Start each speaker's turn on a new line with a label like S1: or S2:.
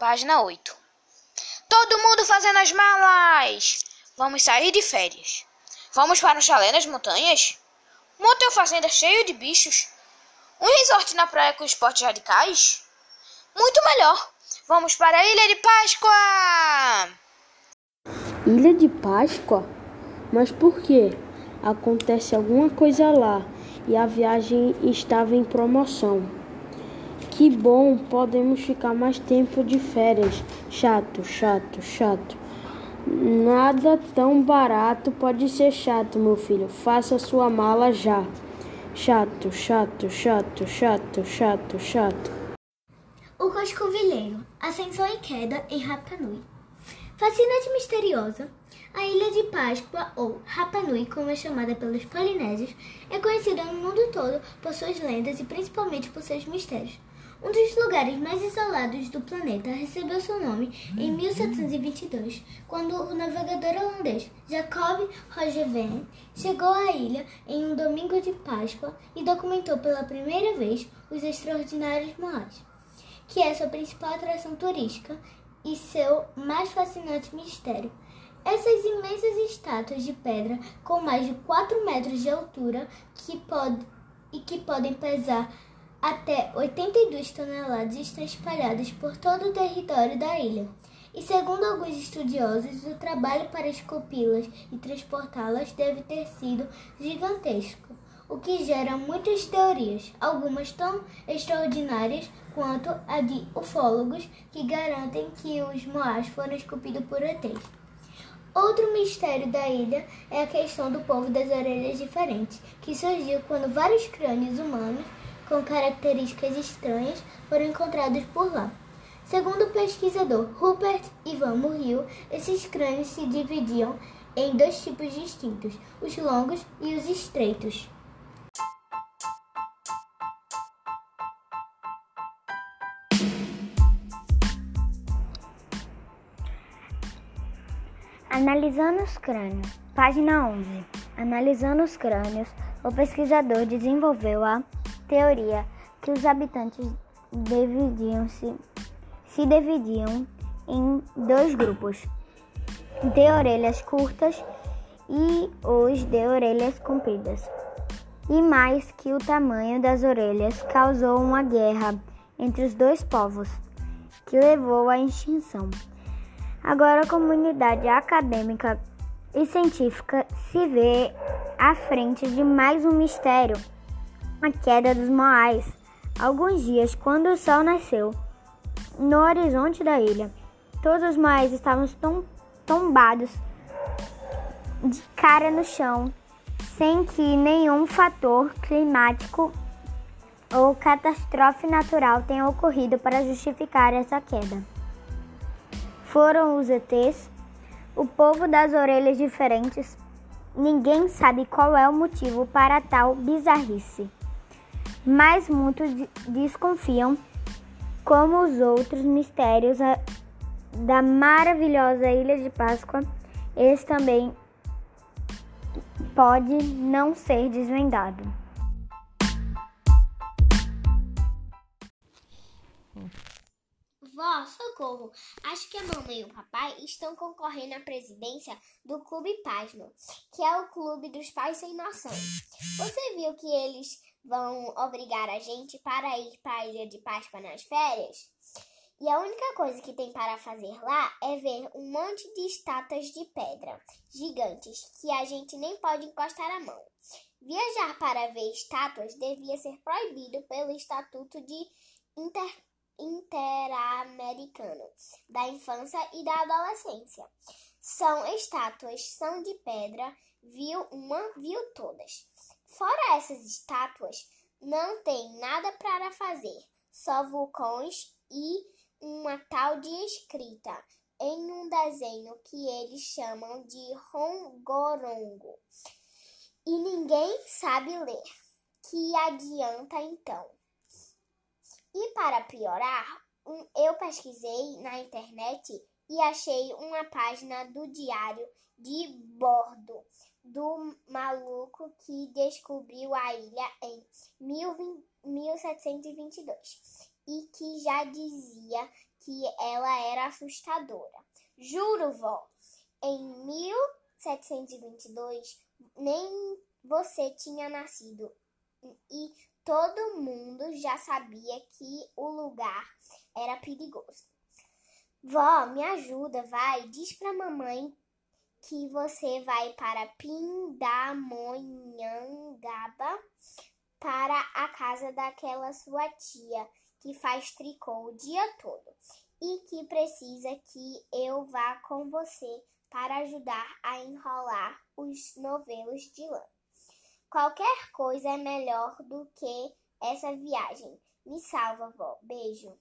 S1: Página 8. Todo mundo fazendo as malas! Vamos sair de férias. Vamos para um chalé nas montanhas? Um hotel fazenda cheio de bichos? Um resort na praia com esportes radicais? Muito melhor! Vamos para a Ilha de Páscoa!
S2: Ilha de Páscoa? Mas por quê? Acontece alguma coisa lá e a viagem estava em promoção. Que bom, podemos ficar mais tempo de férias. Chato, chato, chato. Nada tão barato pode ser chato, meu filho. Faça sua mala já. Chato, chato, chato, chato, chato, chato.
S3: O Coscovilheiro, Ascensão e Queda em Rapa Nui. Fascinante misteriosa, a Ilha de Páscoa, ou Rapa Nui, como é chamada pelos polinésios, é conhecida no mundo todo por suas lendas e principalmente por seus mistérios. Um dos lugares mais isolados do planeta recebeu seu nome em 1722, quando o navegador holandês Jacob Roggeveen chegou à ilha em um domingo de Páscoa e documentou pela primeira vez os extraordinários moais que é sua principal atração turística e seu mais fascinante mistério. Essas imensas estátuas de pedra com mais de 4 metros de altura que pode, e que podem pesar até 82 toneladas estão espalhadas por todo o território da ilha. E segundo alguns estudiosos, o trabalho para esculpi-las e transportá-las deve ter sido gigantesco o que gera muitas teorias, algumas tão extraordinárias quanto a de ufólogos que garantem que os moás foram esculpidos por ETs. Outro mistério da ilha é a questão do povo das orelhas diferentes, que surgiu quando vários crânios humanos com características estranhas foram encontrados por lá. Segundo o pesquisador Rupert Ivan Murrill, esses crânios se dividiam em dois tipos distintos, os longos e os estreitos.
S4: Analisando os crânios. Página 11. Analisando os crânios, o pesquisador desenvolveu a teoria que os habitantes dividiam -se, se dividiam em dois grupos: de orelhas curtas e os de orelhas compridas. E mais que o tamanho das orelhas causou uma guerra entre os dois povos, que levou à extinção. Agora a comunidade acadêmica e científica se vê à frente de mais um mistério, a queda dos Moais. Alguns dias, quando o sol nasceu no horizonte da ilha, todos os Moais estavam tom tombados de cara no chão, sem que nenhum fator climático ou catástrofe natural tenha ocorrido para justificar essa queda foram os ETs, o povo das orelhas diferentes. Ninguém sabe qual é o motivo para tal bizarrice, mas muitos desconfiam, como os outros mistérios da maravilhosa Ilha de Páscoa, esse também pode não ser desvendado.
S3: Socorro! Acho que a mamãe e o papai estão concorrendo à presidência do Clube Pasmo, que é o clube dos pais sem noção. Você viu que eles vão obrigar a gente para ir para a Ilha de Páscoa nas férias? E a única coisa que tem para fazer lá é ver um monte de estátuas de pedra gigantes que a gente nem pode encostar a mão. Viajar para ver estátuas devia ser proibido pelo Estatuto de Inter Interamericano da Infância e da Adolescência. São estátuas, são de pedra, viu uma, viu todas. Fora essas estátuas, não tem nada para fazer, só vulcões e uma tal de escrita em um desenho que eles chamam de rongorongo. E ninguém sabe ler. Que adianta então? E para piorar, eu pesquisei na internet e achei uma página do diário de bordo do maluco que descobriu a ilha em 1722. e que já dizia que ela era assustadora. Juro, vó, em 1722 nem você tinha nascido e todo mundo já sabia que o lugar era perigoso. Vó, me ajuda, vai, diz pra mamãe que você vai para Pindamonhangaba para a casa daquela sua tia que faz tricô o dia todo e que precisa que eu vá com você para ajudar a enrolar os novelos de lã. Qualquer coisa é melhor do que essa viagem. Me salva, vó. Beijo.